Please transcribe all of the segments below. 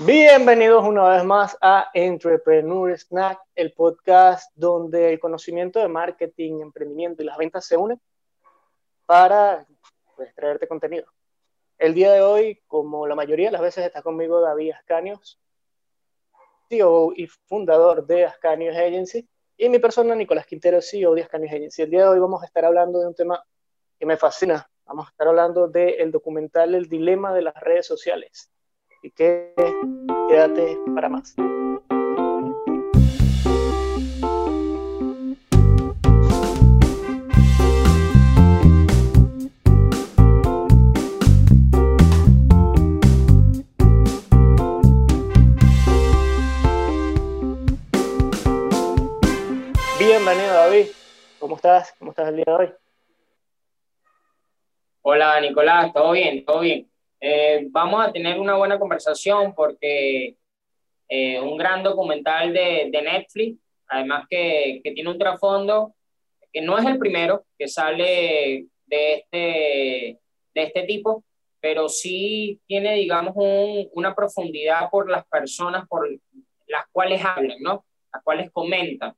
Bienvenidos una vez más a Entrepreneur Snack, el podcast donde el conocimiento de marketing, emprendimiento y las ventas se unen para pues, traerte contenido. El día de hoy, como la mayoría de las veces, está conmigo David Ascanios, CEO y fundador de Ascanios Agency, y mi persona, Nicolás Quintero, CEO de Ascanios Agency. El día de hoy vamos a estar hablando de un tema que me fascina. Vamos a estar hablando del documental El Dilema de las Redes Sociales y que quédate para más. Bienvenido David, ¿cómo estás? ¿Cómo estás el día de hoy? Hola Nicolás, todo bien, todo bien. Eh, vamos a tener una buena conversación porque eh, un gran documental de, de Netflix, además que, que, tiene un trasfondo que no es el primero que sale de este, de este tipo, pero sí tiene, digamos, un, una profundidad por las personas por las cuales hablan, ¿no? Las cuales comentan,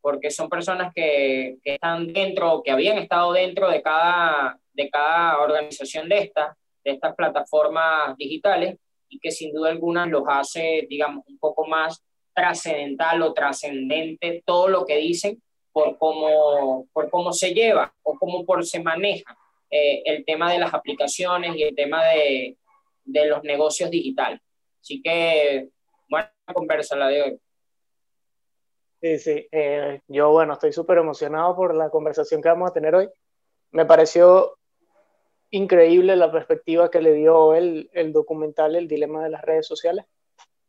porque son personas que, que están dentro, que habían estado dentro de cada, de cada organización de estas de estas plataformas digitales y que sin duda alguna los hace, digamos, un poco más trascendental o trascendente todo lo que dicen por cómo, por cómo se lleva o cómo por se maneja eh, el tema de las aplicaciones y el tema de, de los negocios digitales. Así que, buena conversa la de hoy. Sí, sí. Eh, yo, bueno, estoy súper emocionado por la conversación que vamos a tener hoy. Me pareció increíble la perspectiva que le dio el, el documental El dilema de las redes sociales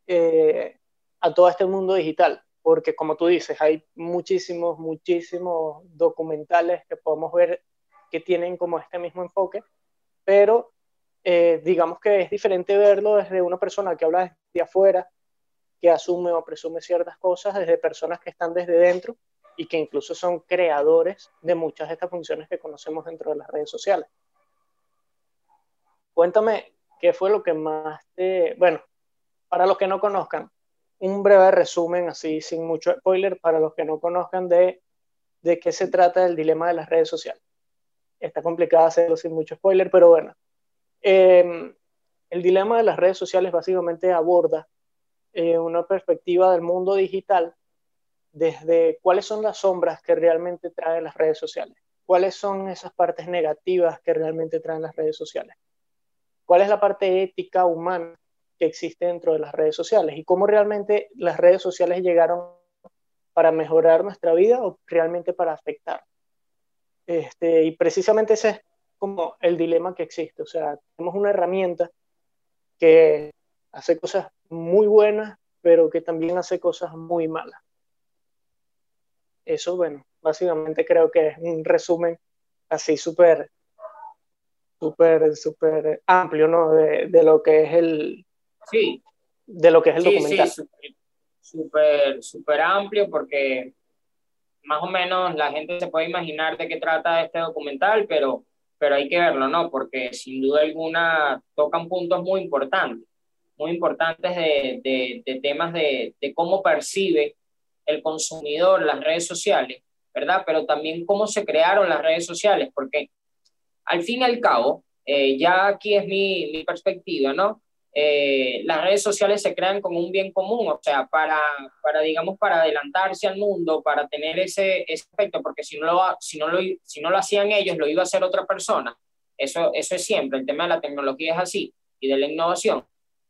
eh, a todo este mundo digital, porque como tú dices, hay muchísimos, muchísimos documentales que podemos ver que tienen como este mismo enfoque, pero eh, digamos que es diferente verlo desde una persona que habla desde afuera, que asume o presume ciertas cosas, desde personas que están desde dentro y que incluso son creadores de muchas de estas funciones que conocemos dentro de las redes sociales. Cuéntame qué fue lo que más te... Bueno, para los que no conozcan, un breve resumen, así sin mucho spoiler, para los que no conozcan de, de qué se trata el dilema de las redes sociales. Está complicado hacerlo sin mucho spoiler, pero bueno. Em, el dilema de las redes sociales básicamente aborda eh, una perspectiva del mundo digital desde cuáles son las sombras que realmente traen las redes sociales, cuáles son esas partes negativas que realmente traen las redes sociales cuál es la parte ética humana que existe dentro de las redes sociales y cómo realmente las redes sociales llegaron para mejorar nuestra vida o realmente para afectar. Este, y precisamente ese es como el dilema que existe. O sea, tenemos una herramienta que hace cosas muy buenas, pero que también hace cosas muy malas. Eso, bueno, básicamente creo que es un resumen así súper súper, súper amplio, ¿no? De, de, lo que es el... Sí. De lo que es el documental. Sí, súper, súper amplio porque más o menos la gente se puede imaginar de qué trata este documental, pero, pero hay que verlo, ¿no? Porque sin duda alguna tocan puntos muy importantes, muy importantes de, de, de temas de, de cómo percibe el consumidor las redes sociales, ¿verdad? Pero también cómo se crearon las redes sociales, porque al fin y al cabo, eh, ya aquí es mi, mi perspectiva, ¿no? Eh, las redes sociales se crean como un bien común, o sea, para, para digamos, para adelantarse al mundo, para tener ese, ese aspecto, porque si no, lo, si, no lo, si no lo hacían ellos, lo iba a hacer otra persona. Eso, eso es siempre, el tema de la tecnología es así, y de la innovación.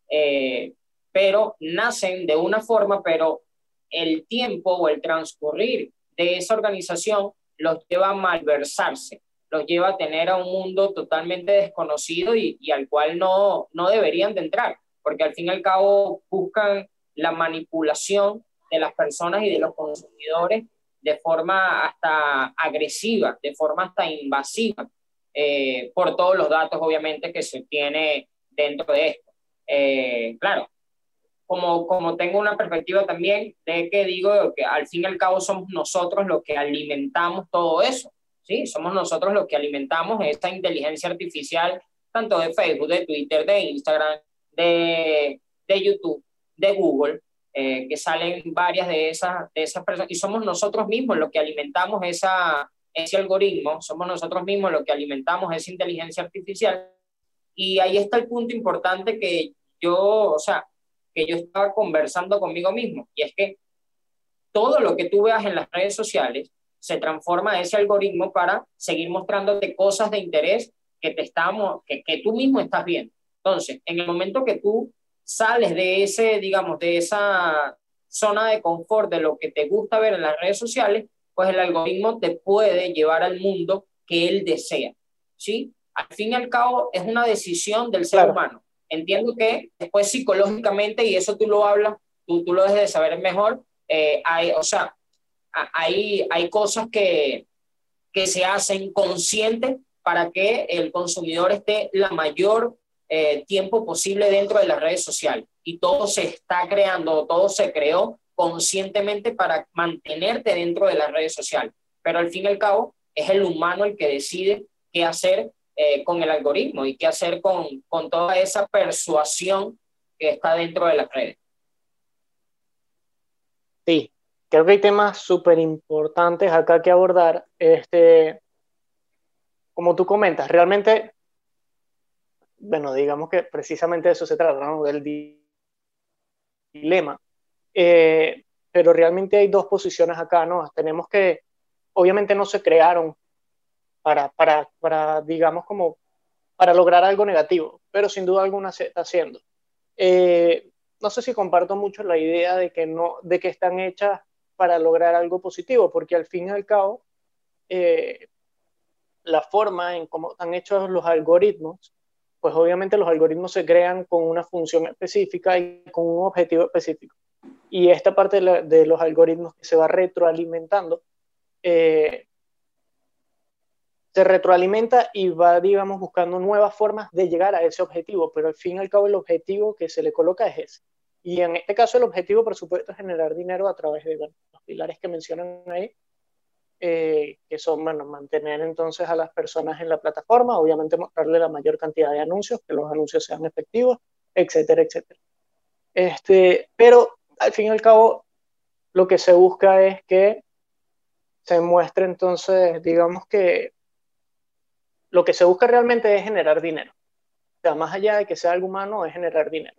Eh, pero nacen de una forma, pero el tiempo o el transcurrir de esa organización los lleva a malversarse los lleva a tener a un mundo totalmente desconocido y, al cual no, no deberían de entrar, porque al fin y al cabo buscan la manipulación de las personas y de los consumidores de forma hasta agresiva, de forma hasta invasiva, eh, por todos los datos obviamente que se tiene dentro de esto. Eh, claro, como, como tengo una perspectiva también de que digo que al fin y al cabo somos nosotros los que alimentamos todo eso. ¿Sí? Somos nosotros los que alimentamos esta inteligencia artificial, tanto de Facebook, de Twitter, de Instagram, de, de YouTube, de Google, eh, que salen varias de esas, de esas personas, y somos nosotros mismos los que alimentamos esa, ese algoritmo, somos nosotros mismos los que alimentamos esa inteligencia artificial. Y ahí está el punto importante que yo, o sea, que yo estaba conversando conmigo mismo, y es que todo lo que tú veas en las redes sociales se transforma ese algoritmo para seguir mostrándote cosas de interés que te estamos, que, que tú mismo estás viendo. Entonces, en el momento que tú sales de ese, digamos, de esa zona de confort de lo que te gusta ver en las redes sociales, pues el algoritmo te puede llevar al mundo que él desea, ¿sí? Al fin y al cabo es una decisión del ser humano. Entiendo que después psicológicamente, y eso tú lo hablas, tú, tú lo debes de saber mejor, eh, hay, o sea, hay, hay cosas que, que se hacen conscientes para que el consumidor esté la mayor eh, tiempo posible dentro de las redes sociales. Y todo se está creando, todo se creó conscientemente para mantenerte dentro de las redes sociales. Pero al fin y al cabo, es el humano el que decide qué hacer eh, con el algoritmo y qué hacer con, con toda esa persuasión que está dentro de las redes. Sí, creo que hay temas súper importantes acá que abordar. Este, como tú comentas, realmente bueno, digamos que precisamente de eso se trata, ¿no? Del dilema. Eh, pero realmente hay dos posiciones acá, ¿no? Tenemos que, obviamente no se crearon para, para, para digamos, como para lograr algo negativo, pero sin duda alguna se está haciendo. Eh, no sé si comparto mucho la idea de que, no, de que están hechas para lograr algo positivo, porque al fin y al cabo, eh, la forma en cómo están hechos los algoritmos pues obviamente los algoritmos se crean con una función específica y con un objetivo específico. Y esta parte de, los algoritmos que se va retroalimentando, eh, se retroalimenta y va, digamos, buscando nuevas formas de llegar a ese objetivo, pero al fin y al cabo el objetivo que se le coloca es ese. Y en este caso el objetivo, por supuesto, es generar dinero a través de los pilares que mencionan ahí, eh, que son, bueno, mantener entonces a las personas en la plataforma, obviamente mostrarle la mayor cantidad de anuncios, que los anuncios sean efectivos, etcétera, etcétera. Este, pero al fin y al cabo, lo que se busca es que se muestre entonces, digamos que lo que se busca realmente es generar dinero. O sea, más allá de que sea algo humano, es generar dinero.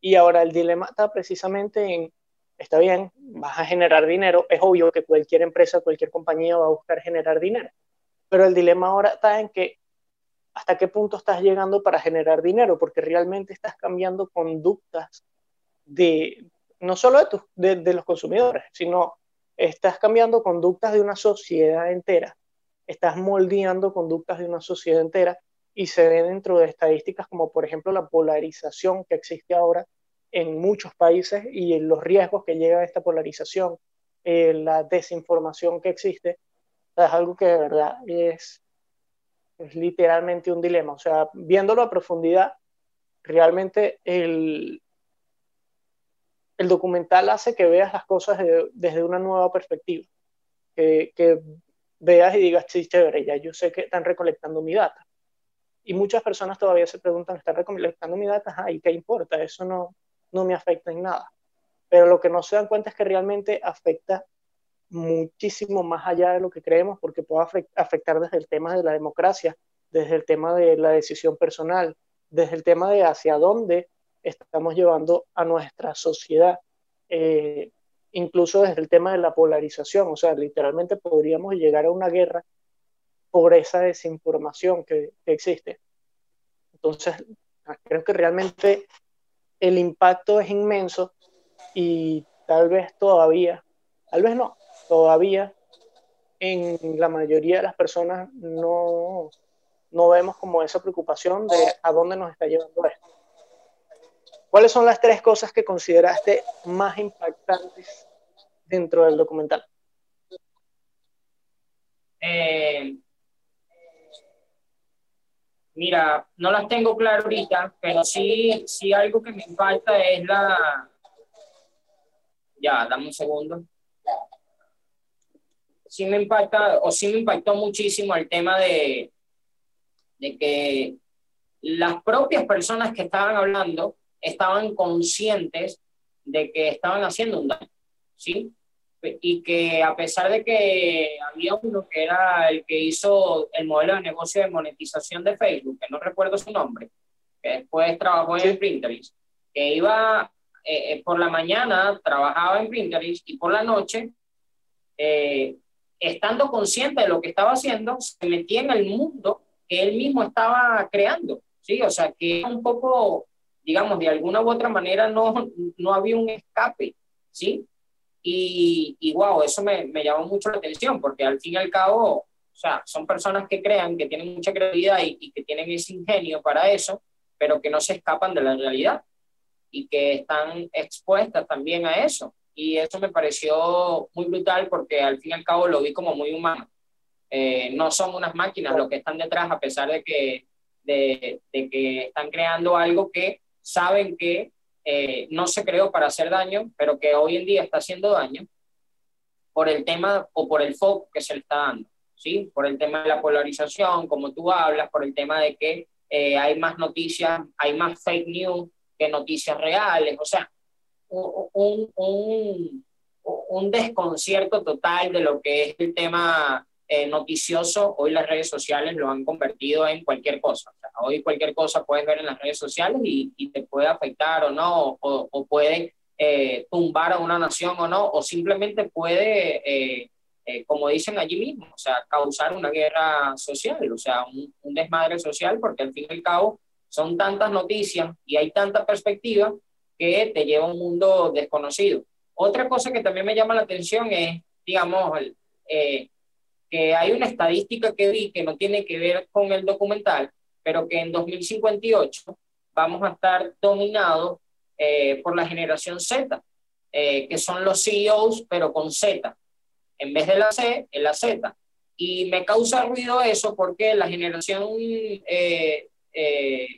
Y ahora el dilema está precisamente en está bien, vas a generar dinero, es obvio que cualquier empresa, cualquier compañía va a buscar generar dinero, pero el dilema ahora está en que hasta qué punto estás llegando para generar dinero, porque realmente estás cambiando conductas de, no solo de, de, los consumidores, sino estás cambiando conductas de una sociedad entera, estás moldeando conductas de una sociedad entera y se ve dentro de estadísticas como por ejemplo la polarización que existe ahora en muchos países y en los riesgos que llega a esta polarización, eh, la desinformación que existe, es algo que de verdad es, es literalmente un dilema. O sea, viéndolo a profundidad, realmente el, el documental hace que veas las cosas desde una nueva perspectiva, que, que veas y digas, sí, chévere, ya yo sé que están recolectando mi data. Y muchas personas todavía se preguntan, ¿están recolectando mi data? ¿y qué importa? Eso no, no me afecta en nada. Pero lo que no se dan cuenta es que realmente afecta muchísimo más allá de lo que creemos, porque puede afectar desde el tema de la democracia, desde el tema de la decisión personal, desde el tema de hacia dónde estamos llevando a nuestra sociedad, eh, incluso desde el tema de la polarización, o sea, literalmente podríamos llegar a una guerra por esa desinformación que, que existe. Entonces, creo que realmente el impacto es inmenso y tal vez todavía, tal vez no, todavía en la mayoría de las personas no, no vemos como esa preocupación de a dónde nos está llevando esto. ¿Cuáles son las tres cosas que consideraste más impactantes dentro del documental? Eh, Mira, no las tengo claro ahorita, pero sí, sí algo que me falta es la... Ya, dame un segundo. Sí me impacta, o sí me impactó muchísimo el tema de, de que las propias personas que estaban hablando estaban conscientes de que estaban haciendo un daño, ¿sí? Y que a pesar de que había uno que era el que hizo el modelo de negocio de monetización de Facebook, que no recuerdo su nombre, que después trabajó en Pinterest, que iba eh, eh, por la mañana, trabajaba en Pinterest y por la noche, eh, estando consciente de lo que estaba haciendo, se metía en el mundo que él mismo estaba creando, ¿sí? O sea, que un poco digamos, de alguna u otra manera no, no había un escape, ¿sí? Y, wow, eso me, me llamó mucho la atención, porque al fin y al cabo, son personas que crean, que tienen mucha creatividad y, que tienen ese ingenio para eso, pero que no se escapan de la realidad y que están expuestas también a eso. Y eso me pareció muy brutal porque al fin y al cabo lo vi como muy humano. Eh, no son unas máquinas lo que están detrás, a pesar de que, de que están creando algo que saben que no se creó para hacer daño, pero que hoy en día está haciendo daño por el tema o por el foco que se le está dando, ¿sí? Por el tema de la polarización, como tú hablas, por el tema de que eh, hay más noticias, hay más fake news que noticias reales, o sea, un, un, un desconcierto total de lo que es el tema eh, noticioso, hoy las redes sociales lo han convertido en cualquier cosa. hoy cualquier cosa puedes ver en las redes sociales y, y te puede afectar o no, o, puede eh, tumbar a una nación o no, o simplemente puede, eh, como dicen allí mismo, o sea, causar una guerra social, o sea, un, desmadre social, porque al fin y al cabo son tantas noticias y hay tanta perspectiva que te lleva a un mundo desconocido. Otra cosa que también me llama la atención es, digamos, el, que hay una estadística que vi que no tiene que ver con el documental, pero que en 2058 vamos a estar dominados eh, por la generación Z, eh, que son los CEOs, pero con Z. En vez de la C, es la Z. Y me causa ruido eso porque la generación eh,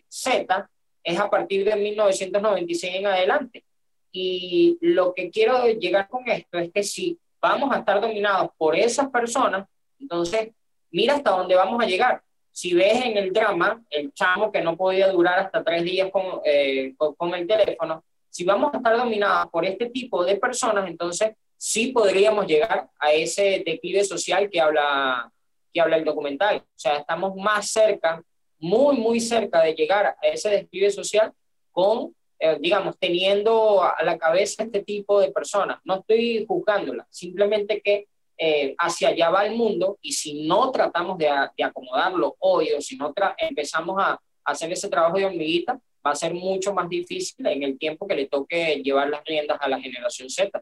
Z es a partir de 1996 en adelante. Y lo que quiero llegar con esto es que si vamos a estar dominados por esas personas, entonces, mira hasta dónde vamos a llegar. Si ves en el drama, el chamo que no podía durar hasta tres días con, eh, con, el teléfono, si vamos a estar dominados por este tipo de personas, entonces sí podríamos llegar a ese declive social que habla, que habla el documental. O sea, estamos más cerca, muy, muy cerca de llegar a ese declive social con, eh, digamos, teniendo a la cabeza este tipo de personas. No estoy juzgándola, simplemente que eh, hacia allá va el mundo y si no tratamos de, acomodarlo hoy o si no empezamos a, hacer ese trabajo de hormiguita, va a ser mucho más difícil en el tiempo que le toque llevar las riendas a la generación Z.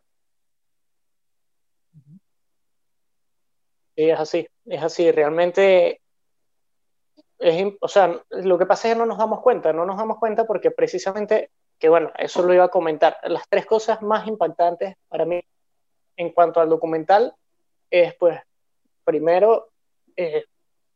es así, es así. Realmente, es, o sea, lo que pasa es que no nos damos cuenta, no nos damos cuenta porque precisamente, que bueno, eso lo iba a comentar, las tres cosas más impactantes para mí en cuanto al documental es pues, primero, eh,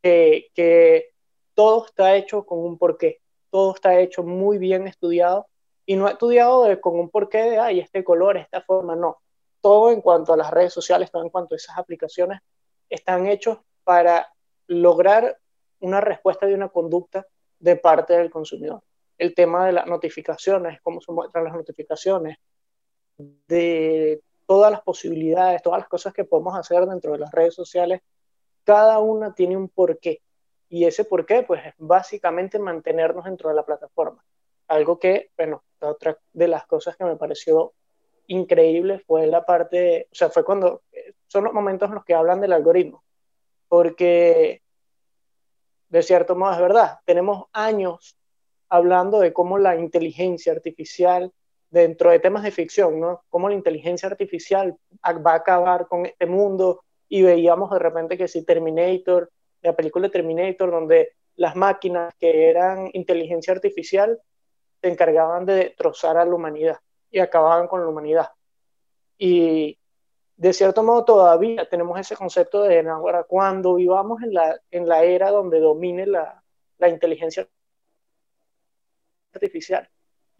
que, todo está hecho con un porqué, todo está hecho muy bien estudiado y no estudiado con un porqué de, ay, este color, esta forma, no. Todo en cuanto a las redes sociales, todo en cuanto a esas aplicaciones, están hechos para lograr una respuesta de una conducta de parte del consumidor. El tema de las notificaciones, cómo se muestran las notificaciones, de todas las posibilidades, todas las cosas que podemos hacer dentro de las redes sociales, cada una tiene un porqué. Y ese porqué, pues, es básicamente mantenernos dentro de la plataforma. Algo que, bueno, otra de las cosas que me pareció increíble fue la parte, o sea, fue cuando, son los momentos en los que hablan del algoritmo. Porque, de cierto modo, es verdad, tenemos años hablando de cómo la inteligencia artificial dentro de temas de ficción, ¿no? Cómo la inteligencia artificial va a acabar con este mundo y veíamos de repente que si Terminator, la película Terminator, donde las máquinas que eran inteligencia artificial se encargaban de destrozar a la humanidad y acababan con la humanidad. Y de cierto modo todavía tenemos ese concepto de ahora cuando vivamos en la, en la era donde domine la, la inteligencia artificial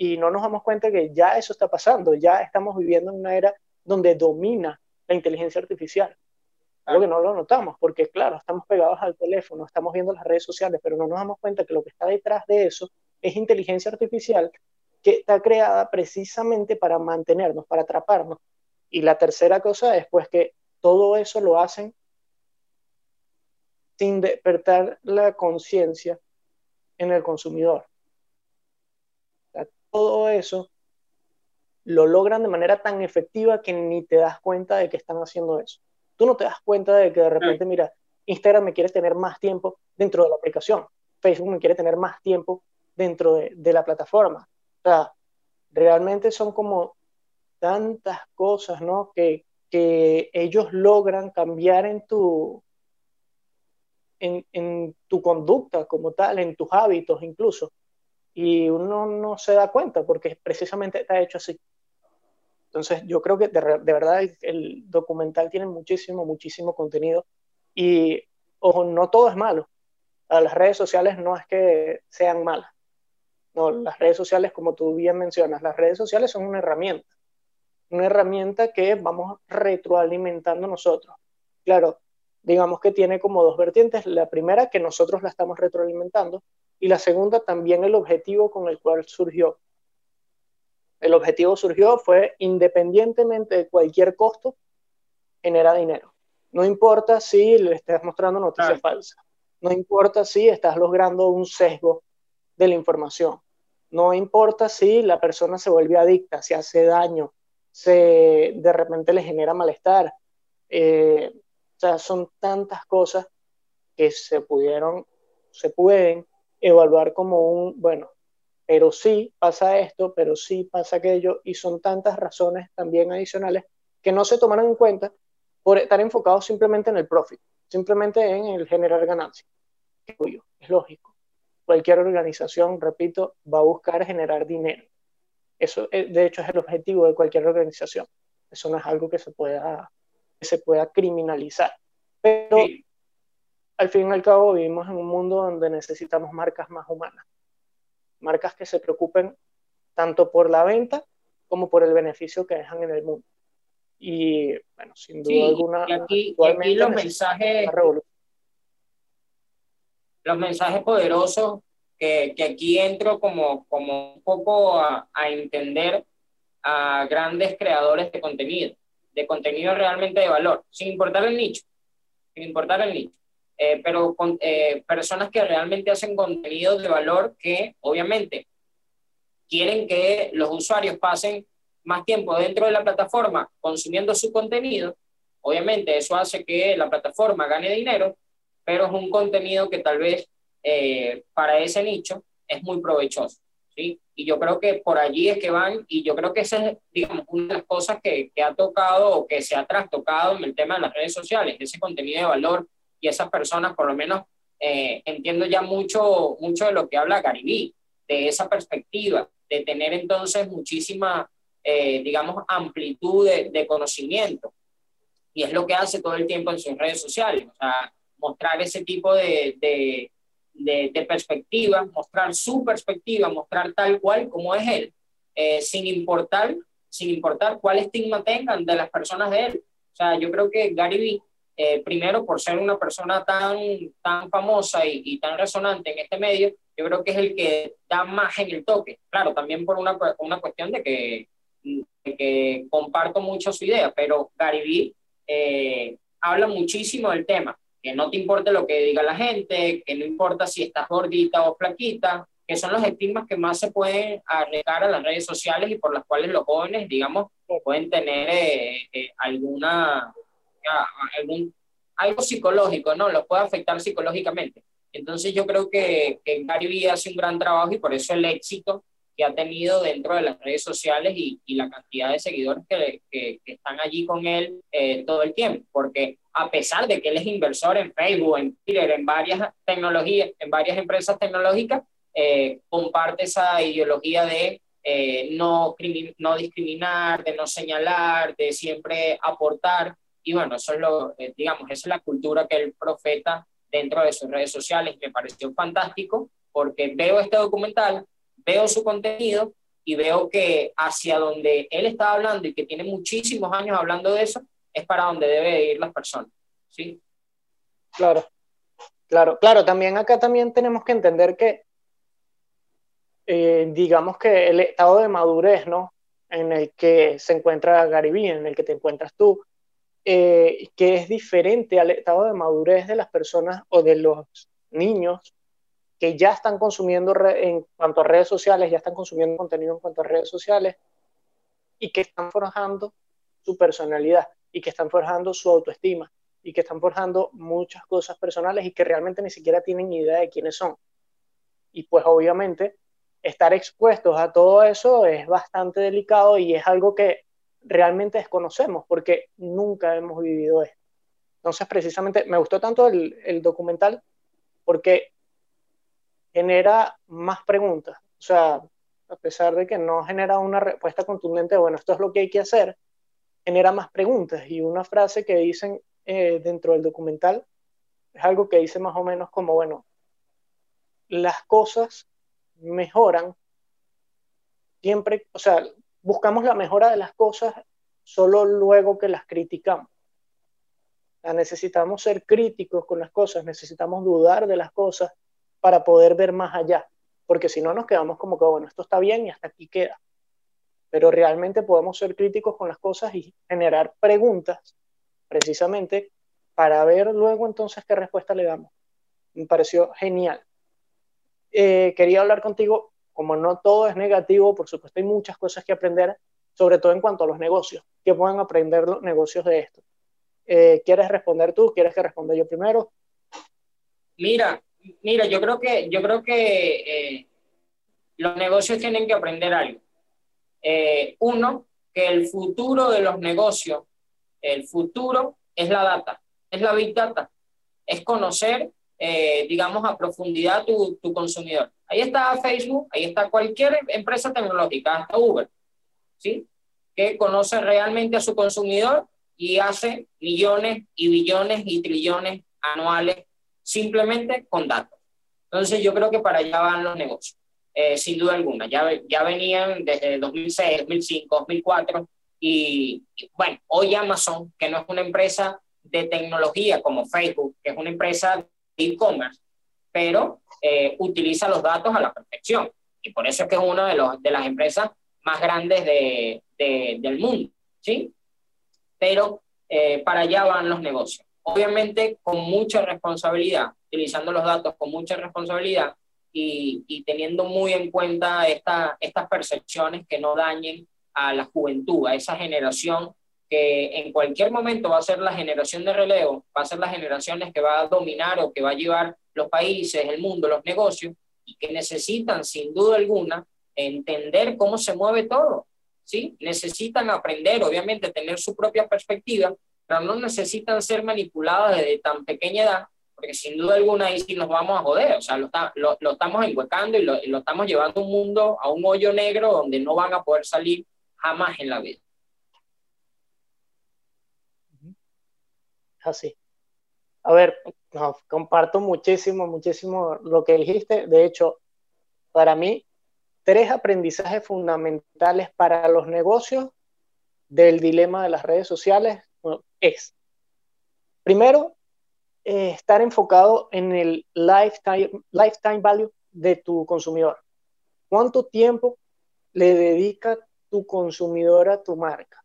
y no nos damos cuenta que ya eso está pasando, ya estamos viviendo en una era donde domina la inteligencia artificial. Algo que no lo notamos, porque claro, estamos pegados al teléfono, estamos viendo las redes sociales, pero no nos damos cuenta que lo que está detrás de eso es inteligencia artificial que está creada precisamente para mantenernos, para atraparnos. Y la tercera cosa es pues que todo eso lo hacen sin despertar la conciencia en el consumidor. Todo eso lo logran de manera tan efectiva que ni te das cuenta de que están haciendo eso. Tú no te das cuenta de que de repente, mira, Instagram me quiere tener más tiempo dentro de la aplicación, Facebook me quiere tener más tiempo dentro de, de la plataforma. O sea, realmente son como tantas cosas, ¿no? Que, que ellos logran cambiar en tu, en, en, tu conducta como tal, en tus hábitos incluso. Y uno no se da cuenta porque precisamente está hecho así. Entonces, yo creo que de, de verdad el documental tiene muchísimo, muchísimo contenido. Y, ojo, no todo es malo. Las redes sociales no es que sean malas. No, las redes sociales, como tú bien mencionas, las redes sociales son una herramienta. Una herramienta que vamos retroalimentando nosotros. Claro, digamos que tiene como dos vertientes. La primera, que nosotros la estamos retroalimentando. Y la segunda, también el objetivo con el cual surgió. El objetivo surgió fue, independientemente de cualquier costo, genera dinero. No importa si le estás mostrando noticias falsas. No importa si estás logrando un sesgo de la información. No importa si la persona se vuelve adicta, si hace daño, se de repente le genera malestar. Eh, sea, son tantas cosas que se pudieron, se pueden evaluar como un, bueno, pero sí pasa esto, pero sí pasa aquello, y son tantas razones también adicionales que no se tomaron en cuenta por estar enfocados simplemente en el profit, simplemente en el generar ganancias. Es lógico. Cualquier organización, repito, va a buscar generar dinero. Eso, eh, de hecho, es el objetivo de cualquier organización. Eso no es algo que se pueda, se pueda criminalizar. Pero al fin y al cabo vivimos en un mundo donde necesitamos marcas más humanas marcas que se preocupen tanto por la venta como por el beneficio que dejan en el mundo. Y bueno, sin duda alguna, aquí, los mensajes, los mensajes poderosos que, que, aquí entro como, como un poco a, a entender a grandes creadores de contenido, de contenido realmente de valor, sin importar el nicho, sin importar el nicho. Eh, pero con eh, personas que realmente hacen contenido de valor que obviamente quieren que los usuarios pasen más tiempo dentro de la plataforma consumiendo su contenido. Obviamente eso hace que la plataforma gane dinero, pero es un contenido que tal vez eh, para ese nicho es muy provechoso. ¿Sí? Y yo creo que por allí es que van, y yo creo que esa es, digamos, una de las cosas que, que ha tocado o que se ha trastocado en el tema de las redes sociales, ese contenido de valor y esas personas, por lo menos, eh, entiendo ya mucho, mucho de lo que habla Garibí, de esa perspectiva, de tener entonces muchísima, eh, digamos, amplitud de, conocimiento. Y es lo que hace todo el tiempo en sus redes sociales, o mostrar ese tipo de, de, de, perspectiva, mostrar su perspectiva, mostrar tal cual como es él, eh, sin importar sin importar cuál estigma tengan de las personas de él. O sea, yo creo que Gary Vee eh, primero por ser una persona tan, tan famosa y, tan resonante en este medio, yo creo que es el que da más en el toque. Claro, también por una, una cuestión de que, que comparto mucho su idea, pero Gary Vee eh, habla muchísimo del tema, que no te importa lo que diga la gente, que no importa si estás gordita o flaquita, que son los estigmas que más se pueden agregar a las redes sociales y por las cuales los jóvenes, digamos, pueden tener eh, alguna algún, algo psicológico, ¿no? Lo puede afectar psicológicamente. Entonces yo creo que, que Gary Vee hace un gran trabajo y por eso el éxito que ha tenido dentro de las redes sociales y, y la cantidad de seguidores que, que, están allí con él eh, todo el tiempo, porque a pesar de que él es inversor en Facebook, en Twitter, en varias tecnologías, en varias empresas tecnológicas, eh, comparte esa ideología de eh, no, no discriminar, de no señalar, de siempre aportar. Y bueno, eso es lo, eh, digamos, esa es la cultura que el profeta dentro de sus redes sociales. Me pareció fantástico porque veo este documental, veo su contenido y veo que hacia donde él está hablando y que tiene muchísimos años hablando de eso, es para donde debe ir las personas. ¿sí? Claro, claro, claro. También acá también tenemos que entender que eh, digamos que el estado de madurez, ¿no? En el que se encuentra Gary en el que te encuentras tú, eh, que es diferente al estado de madurez de las personas o de los niños que ya están consumiendo en cuanto a redes sociales, ya están consumiendo contenido en cuanto a redes sociales y que están forjando su personalidad y que están forjando su autoestima y que están forjando muchas cosas personales y que realmente ni siquiera tienen idea de quiénes son. Y pues obviamente estar expuestos a todo eso es bastante delicado y es algo que realmente desconocemos porque nunca hemos vivido esto. Entonces, precisamente, me gustó tanto el, documental porque genera más preguntas. O sea, a pesar de que no genera una respuesta contundente, bueno, esto es lo que hay que hacer, genera más preguntas. Y una frase que dicen eh, dentro del documental es algo que dice más o menos como, bueno, las cosas mejoran siempre, o sea, buscamos la mejora de las cosas solo luego que las criticamos. necesitamos ser críticos con las cosas, necesitamos dudar de las cosas para poder ver más allá, porque si no nos quedamos como que, bueno, esto está bien y hasta aquí queda. Pero realmente podemos ser críticos con las cosas y generar preguntas precisamente para ver luego entonces qué respuesta le damos. Me pareció genial. Eh, quería hablar contigo, como no todo es negativo, por supuesto hay muchas cosas que aprender, sobre todo en cuanto a los negocios. ¿Qué pueden aprender los negocios de esto? Eh, ¿Quieres responder tú? ¿Quieres que responda yo primero? Mira, mira, yo creo que, yo creo que eh, los negocios tienen que aprender algo. Eh, uno, que el futuro de los negocios, el futuro es la data, es la big data, es conocer, eh, digamos, a profundidad tu, tu, consumidor. Ahí está Facebook, ahí está cualquier empresa tecnológica, hasta Uber, ¿sí? Que conoce realmente a su consumidor y hace millones y billones y trillones anuales simplemente con datos. Entonces yo creo que para allá van los negocios, eh, sin duda alguna. Ya, ya venían desde 2006, 2005, 2004 y, bueno, hoy Amazon, que no es una empresa de tecnología como Facebook, que es una empresa de e-commerce, pero eh, utiliza los datos a la perfección. Y por eso es que es una de, las empresas más grandes de, del mundo, ¿sí? Pero eh, para allá van los negocios obviamente con mucha responsabilidad, utilizando los datos con mucha responsabilidad y, teniendo muy en cuenta esta, estas percepciones que no dañen a la juventud, a esa generación que en cualquier momento va a ser la generación de relevo, va a ser las generaciones que va a dominar o que va a llevar los países, el mundo, los negocios, y que necesitan sin duda alguna entender cómo se mueve todo, ¿sí? Necesitan aprender, obviamente, tener su propia perspectiva, pero no necesitan ser manipuladas desde tan pequeña edad, porque sin duda alguna ahí sí nos vamos a joder, o sea, lo, lo, lo estamos enhuecando y lo, lo, estamos llevando a un mundo, a un hoyo negro donde no van a poder salir jamás en la vida. Así. A ver, comparto muchísimo, muchísimo lo que dijiste. De hecho, para mí, tres aprendizajes fundamentales para los negocios del dilema de las redes sociales es, primero, eh, estar enfocado en el lifetime, lifetime value de tu consumidor. ¿Cuánto tiempo le dedica tu consumidor a tu marca?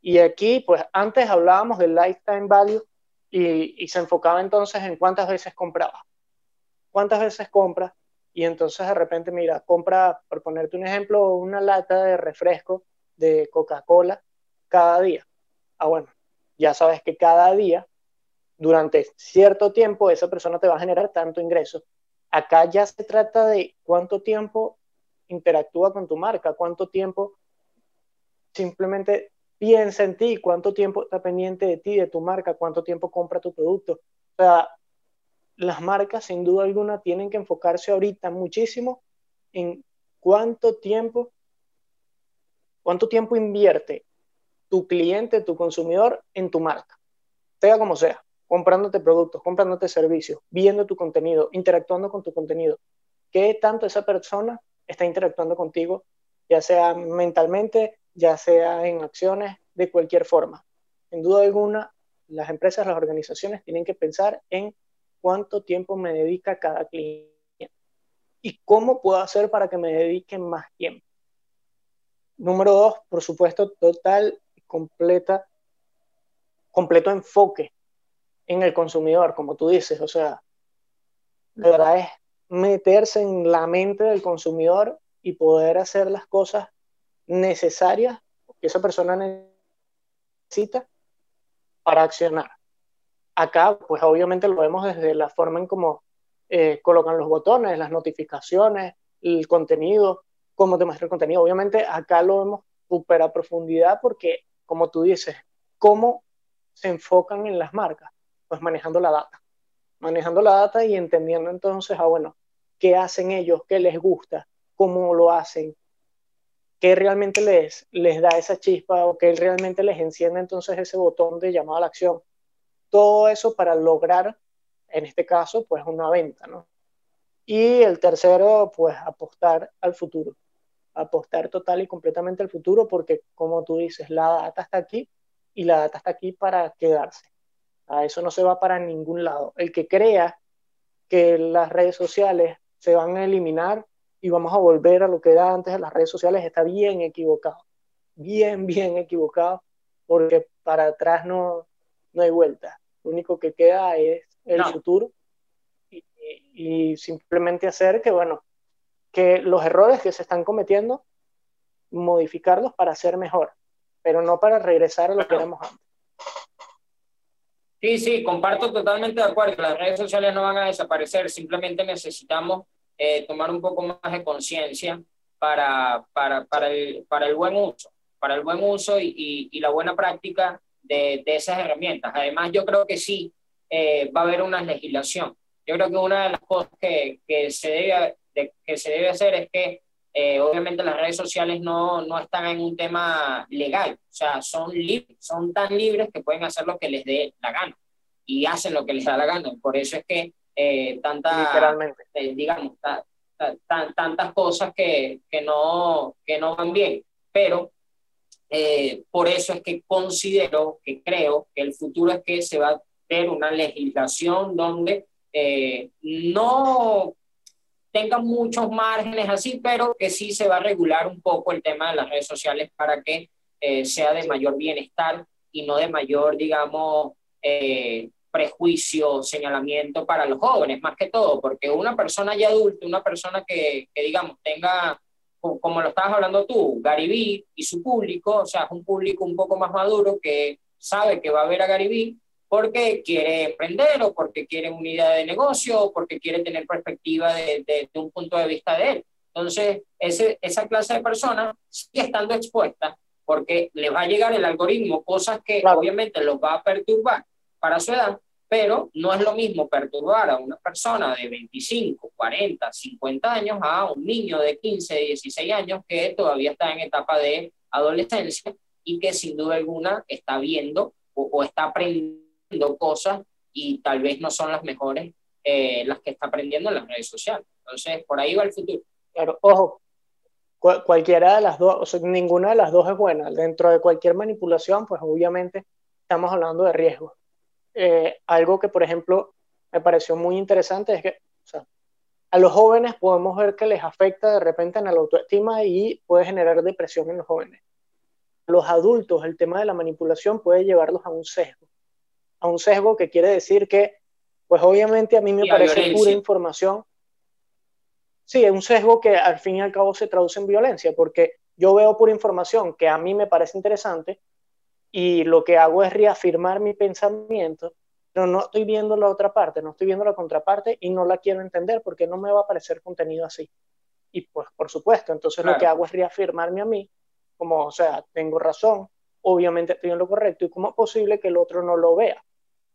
Y aquí, pues antes hablábamos del lifetime value y, y se enfocaba entonces en cuántas veces compraba. ¿Cuántas veces compra? Y entonces de repente, mira, compra, por ponerte un ejemplo, una lata de refresco de Coca-Cola cada día. Ah, bueno, ya sabes que cada día, durante cierto tiempo, esa persona te va a generar tanto ingreso. Acá ya se trata de cuánto tiempo interactúa con tu marca, cuánto tiempo simplemente piensa en ti, cuánto tiempo está pendiente de ti, de tu marca, cuánto tiempo compra tu producto. Las marcas sin duda alguna tienen que enfocarse ahorita muchísimo en cuánto tiempo, cuánto tiempo invierte tu cliente, tu consumidor en tu marca, sea como sea, comprándote productos, comprándote servicios, viendo tu contenido, interactuando con tu contenido. ¿Qué tanto esa persona está interactuando contigo, ya sea mentalmente, ya sea en acciones, de cualquier forma? En duda alguna, las empresas, las organizaciones tienen que pensar en cuánto tiempo me dedica cada cliente. y cómo puedo hacer para que me dediquen más tiempo. Número dos, por supuesto, total completa, completo enfoque en el consumidor, como tú dices, o sea, de verdad es meterse en la mente del consumidor y poder hacer las cosas necesarias que esa persona necesita para accionar. Acá, pues obviamente lo vemos desde la forma en cómo eh, colocan los botones, las notificaciones, el contenido, cómo te muestra el contenido. Obviamente acá lo vemos súper a profundidad porque, como tú dices, cómo se enfocan en las marcas, pues manejando la data. Manejando la data y entendiendo entonces, ah, bueno, qué hacen ellos, qué les gusta, cómo lo hacen, qué realmente les, les da esa chispa o qué realmente les enciende entonces ese botón de llamada a la acción. Todo eso para lograr, en este caso, pues una venta, ¿no? Y el tercero, pues apostar al futuro, apostar total y completamente al futuro porque, como tú dices, la data está aquí y la data está aquí para quedarse. A eso no se va para ningún lado. El que crea que las redes sociales se van a eliminar y vamos a volver a lo que era antes de las redes sociales, está bien equivocado, bien, bien equivocado, porque para atrás no, no hay vuelta. Lo único que queda es el futuro y, y, simplemente hacer que, bueno, que los errores que se están cometiendo, modificarlos para ser mejor, pero no para regresar a lo que éramos antes. Sí, sí, comparto totalmente de acuerdo. Las redes sociales no van a desaparecer, simplemente necesitamos eh, tomar un poco más de conciencia para, para, para, el, para el buen uso, para el buen uso y, y, la buena práctica de, de, esas herramientas. Además, yo creo que sí eh, va a haber una legislación. Yo creo que una de las cosas que, que se, debe, de, que se debe hacer es que eh, obviamente las redes sociales no, no, están en un tema legal, o sea, son libres, son tan libres que pueden hacer lo que les dé la gana y hacen lo que les da la gana. Por eso es que eh, tanta, eh, digamos, tantas cosas que, que, no, que no van bien. Pero eh, por eso es que considero, que creo que el futuro es que se va a ver una legislación donde no tengan muchos márgenes así, pero que sí se va a regular un poco el tema de las redes sociales para que sea de mayor bienestar y no de mayor, digamos, eh, prejuicio, señalamiento para los jóvenes, más que todo, porque una persona ya adulta, una persona que, que digamos, tenga, como lo estabas hablando tú, Garibí y su público, o sea, es un público un poco más maduro que sabe que va a ver a Garibí porque quiere emprender o porque quiere una idea de negocio o porque quiere tener perspectiva de, de, un punto de vista de él. Entonces, ese, esa clase de personas sigue estando expuesta porque le va a llegar el algoritmo, cosas que obviamente los va a perturbar para su edad, pero no es lo mismo perturbar a una persona de 25, 40, 50 años a un niño de 15, 16 años que todavía está en etapa de adolescencia y que sin duda alguna está viendo o, está aprendiendo cosas y tal vez no son las mejores eh, las que está aprendiendo en las redes sociales. Entonces, por ahí va el futuro. Claro, ojo, cualquiera de las dos, o sea, ninguna de las dos es buena. Dentro de cualquier manipulación, pues obviamente estamos hablando de riesgos. Eh, algo que, por ejemplo, me pareció muy interesante es que o sea, a los jóvenes podemos ver que les afecta de repente en la autoestima y puede generar depresión en los jóvenes. Los adultos, el tema de la manipulación puede llevarlos a un sesgo. A un sesgo que quiere decir que, pues obviamente a mí me parece pura información. Sí, es un sesgo que al fin y al cabo se traduce en violencia, porque yo veo pura información que a mí me parece interesante, y lo que hago es reafirmar mi pensamiento, pero no estoy viendo la otra parte, no estoy viendo la contraparte y no la quiero entender porque no me va a parecer contenido así. Y pues, por supuesto, entonces lo que hago es reafirmarme a mí, como, o sea, tengo razón, obviamente estoy en lo correcto y cómo es posible que el otro no lo vea.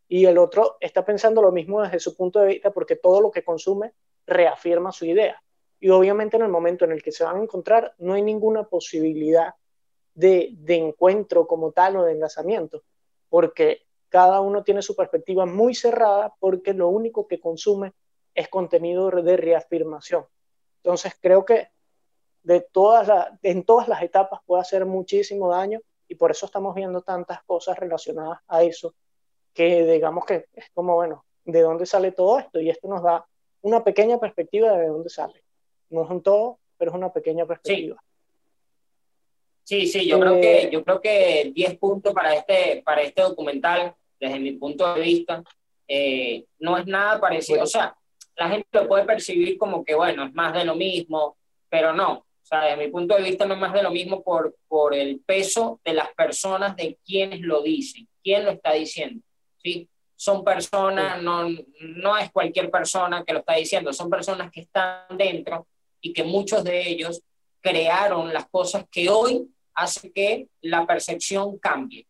Y el otro está pensando lo mismo desde su punto de vista porque todo lo que consume reafirma su idea. Y obviamente en el momento en el que se van a encontrar, no hay ninguna posibilidad de, encuentro como tal o de enlazamiento, porque cada uno tiene su perspectiva muy cerrada porque lo único que consume es contenido de reafirmación. Entonces creo que de todas en todas las etapas puede hacer muchísimo daño y por eso estamos viendo tantas cosas relacionadas a eso, que digamos que es como, bueno, ¿de dónde sale todo esto? Y esto nos da una pequeña perspectiva de dónde sale. no es un todo, pero es una pequeña perspectiva. Sí, sí, yo, creo que, eh, yo creo que 10 puntos para este, para este documental, desde mi punto de vista, eh, no es nada parecido. O sea, la gente lo puede percibir como que, bueno, es más de lo mismo, pero no. O sea, desde mi punto de vista no es más de lo mismo por, por el peso de las personas, de quienes lo dicen, quién lo está diciendo. ¿Sí? Son personas, no, no es cualquier persona que lo está diciendo, son personas que están dentro y que muchos de ellos crearon las cosas que hoy hace que la percepción cambie.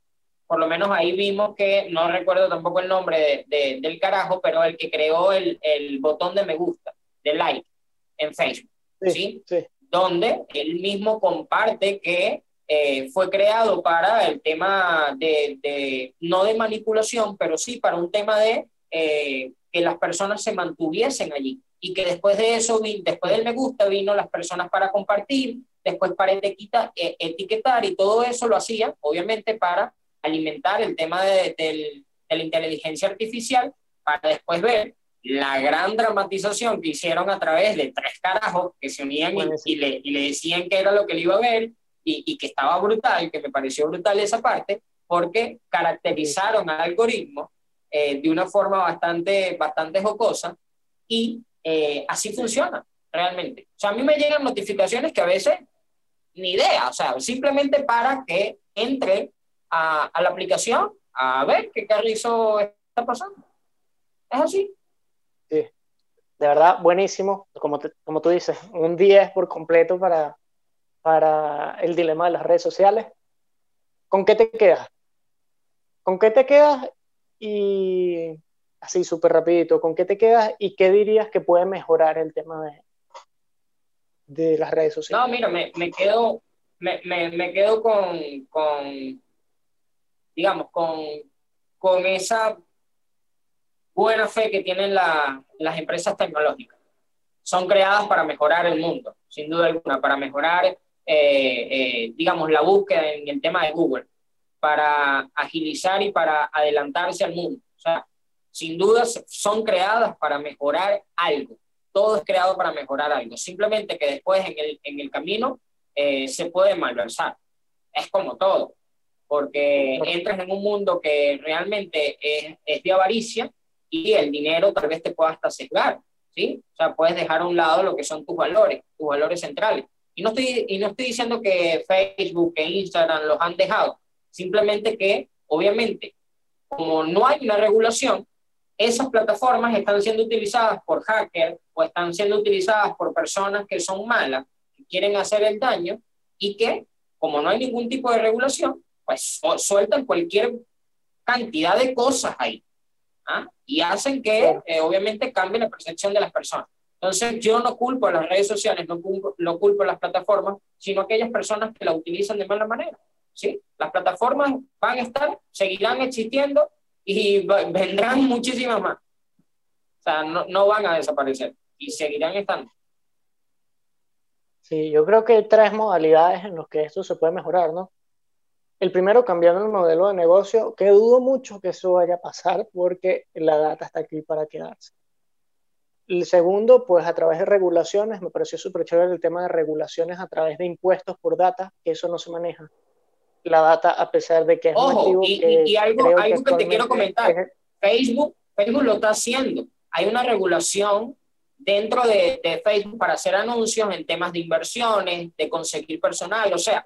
Por lo menos ahí vimos que, no recuerdo tampoco el nombre de, del carajo, pero el que creó el, el, botón de me gusta, de like, en Facebook, ¿sí? Donde él mismo comparte que eh, fue creado para el tema de, de, no de manipulación, pero sí para un tema de eh, que las personas se mantuviesen allí. Y que después de eso, después del me gusta, vino las personas para compartir, después para etiquetar, eh, etiquetar y todo eso lo hacía, obviamente, para alimentar el tema de, de, la inteligencia artificial, para después ver la gran dramatización que hicieron a través de tres carajos que se unían y, le, y, le, decían que era lo que le iba a ver y, y, que estaba brutal, que me pareció brutal esa parte, porque caracterizaron al algoritmo eh, de una forma bastante, bastante jocosa y eh, así funciona realmente. O sea, a mí me llegan notificaciones que a veces ni idea, o sea, simplemente para que entre a, a la aplicación a ver qué carrizo está pasando. Es así. Sí, de verdad, buenísimo. Como, como tú dices, un 10 por completo para, para el dilema de las redes sociales. ¿Con qué te quedas? ¿Con qué te quedas? Y así súper rapidito, ¿con qué te quedas y qué dirías que puede mejorar el tema de, de las redes sociales? No, mira, me, me quedo, me, me, me, quedo con, con digamos, con, con esa buena fe que tienen la, las empresas tecnológicas. Son creadas para mejorar el mundo, sin duda alguna, para mejorar, eh, eh, digamos, la búsqueda en el tema de Google, para agilizar y para adelantarse al mundo. Sin duda son creadas para mejorar algo todo es creado para mejorar algo. Simplemente que después en el, en el camino eh, se puede malversar. Es como todo, porque entras en un mundo que realmente es, es, de avaricia y el dinero tal vez te pueda hasta sesgar, ¿sí? O sea, puedes dejar a un lado lo que son tus valores, tus valores centrales. Y no estoy, y no estoy diciendo que Facebook e Instagram los han dejado, simplemente que, obviamente, como no hay una regulación, esas plataformas están siendo utilizadas por hackers o están siendo utilizadas por personas que son malas, que quieren hacer el daño y que, como no hay ningún tipo de regulación, pues sueltan cualquier cantidad de cosas ahí. ¿ah? Y hacen que, eh, obviamente, cambie la percepción de las personas. Entonces, yo no culpo a las redes sociales, no culpo, no culpo a las plataformas, sino a aquellas personas que la utilizan de mala manera. ¿sí? Las plataformas van a estar, seguirán existiendo y vendrán muchísimas más. O sea, no, no van a desaparecer y seguirán estando. Sí, yo creo que hay tres modalidades en las que esto se puede mejorar, ¿no? El primero, cambiando el modelo de negocio, que dudo mucho que eso vaya a pasar porque la data está aquí para quedarse. El segundo, pues a través de regulaciones, me pareció súper chévere el tema de regulaciones a través de impuestos por data, que eso no se maneja. La data a pesar de que es Ojo, y, algo, algo que, te quiero comentar, Facebook, Facebook lo está haciendo. Hay una regulación dentro de, de, Facebook para hacer anuncios en temas de inversiones, de conseguir personal, o sea,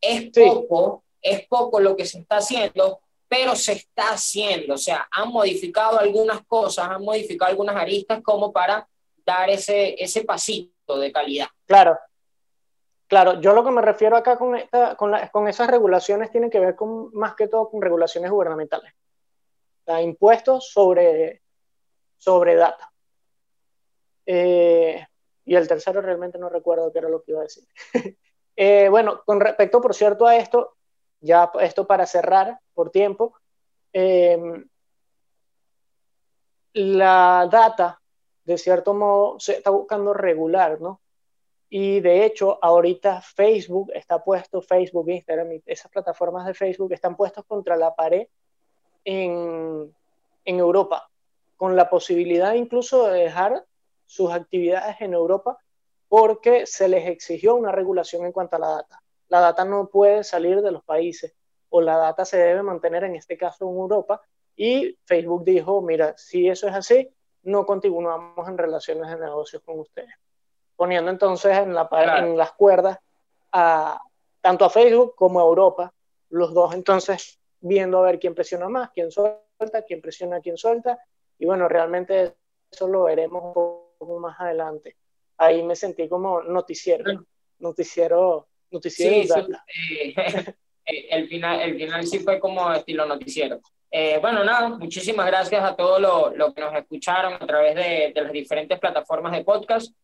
es poco, es poco lo que se está haciendo, pero se está haciendo, o sea, han modificado algunas cosas, han modificado algunas aristas como para dar ese, ese pasito de calidad. Claro, Claro, yo lo que me refiero acá con, con, esas regulaciones tiene que ver con, más que todo con regulaciones gubernamentales. O impuestos sobre, sobre data. Eh, y el tercero realmente no recuerdo qué era lo que iba a decir. Eh, bueno, con respecto, por cierto, a esto, ya esto para cerrar por tiempo, eh, la data, de cierto modo, se está buscando regular, ¿no? Y de hecho, ahorita Facebook está puesto, Facebook, Instagram, esas plataformas de Facebook están puestos contra la pared en, en Europa, con la posibilidad incluso de dejar sus actividades en Europa porque se les exigió una regulación en cuanto a la data. La data no puede salir de los países o la data se debe mantener en este caso en Europa y Facebook dijo, mira, si eso es así, no continuamos en relaciones de negocios con ustedes. Poniendo entonces en, la, en las cuerdas a, tanto a Facebook como a Europa, los dos entonces viendo a ver quién presiona más, quién suelta, quién presiona, quién suelta, y bueno, realmente eso lo veremos un poco más adelante. Ahí me sentí como noticiero, noticiero, noticiero. Sí, eh, eh, el, final, el final sí fue como estilo noticiero. Eh, bueno, nada, muchísimas gracias a todos los lo que nos escucharon a través de, de las diferentes plataformas de podcast.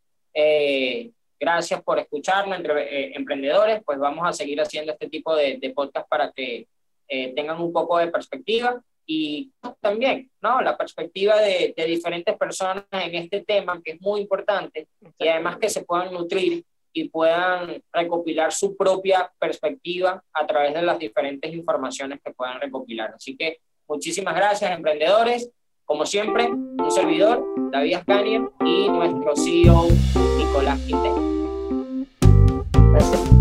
gracias por escucharnos, entre emprendedores. Pues vamos a seguir haciendo este tipo de, de podcast para que tengan un poco de perspectiva y también, ¿no? La perspectiva de, de, diferentes personas en este tema, que es muy importante, y además que se puedan nutrir y puedan recopilar su propia perspectiva a través de las diferentes informaciones que puedan recopilar. Así que muchísimas gracias, emprendedores. Como siempre, un servidor, David Ascanian, y nuestro CEO, Nicolás Quintero. Gracias.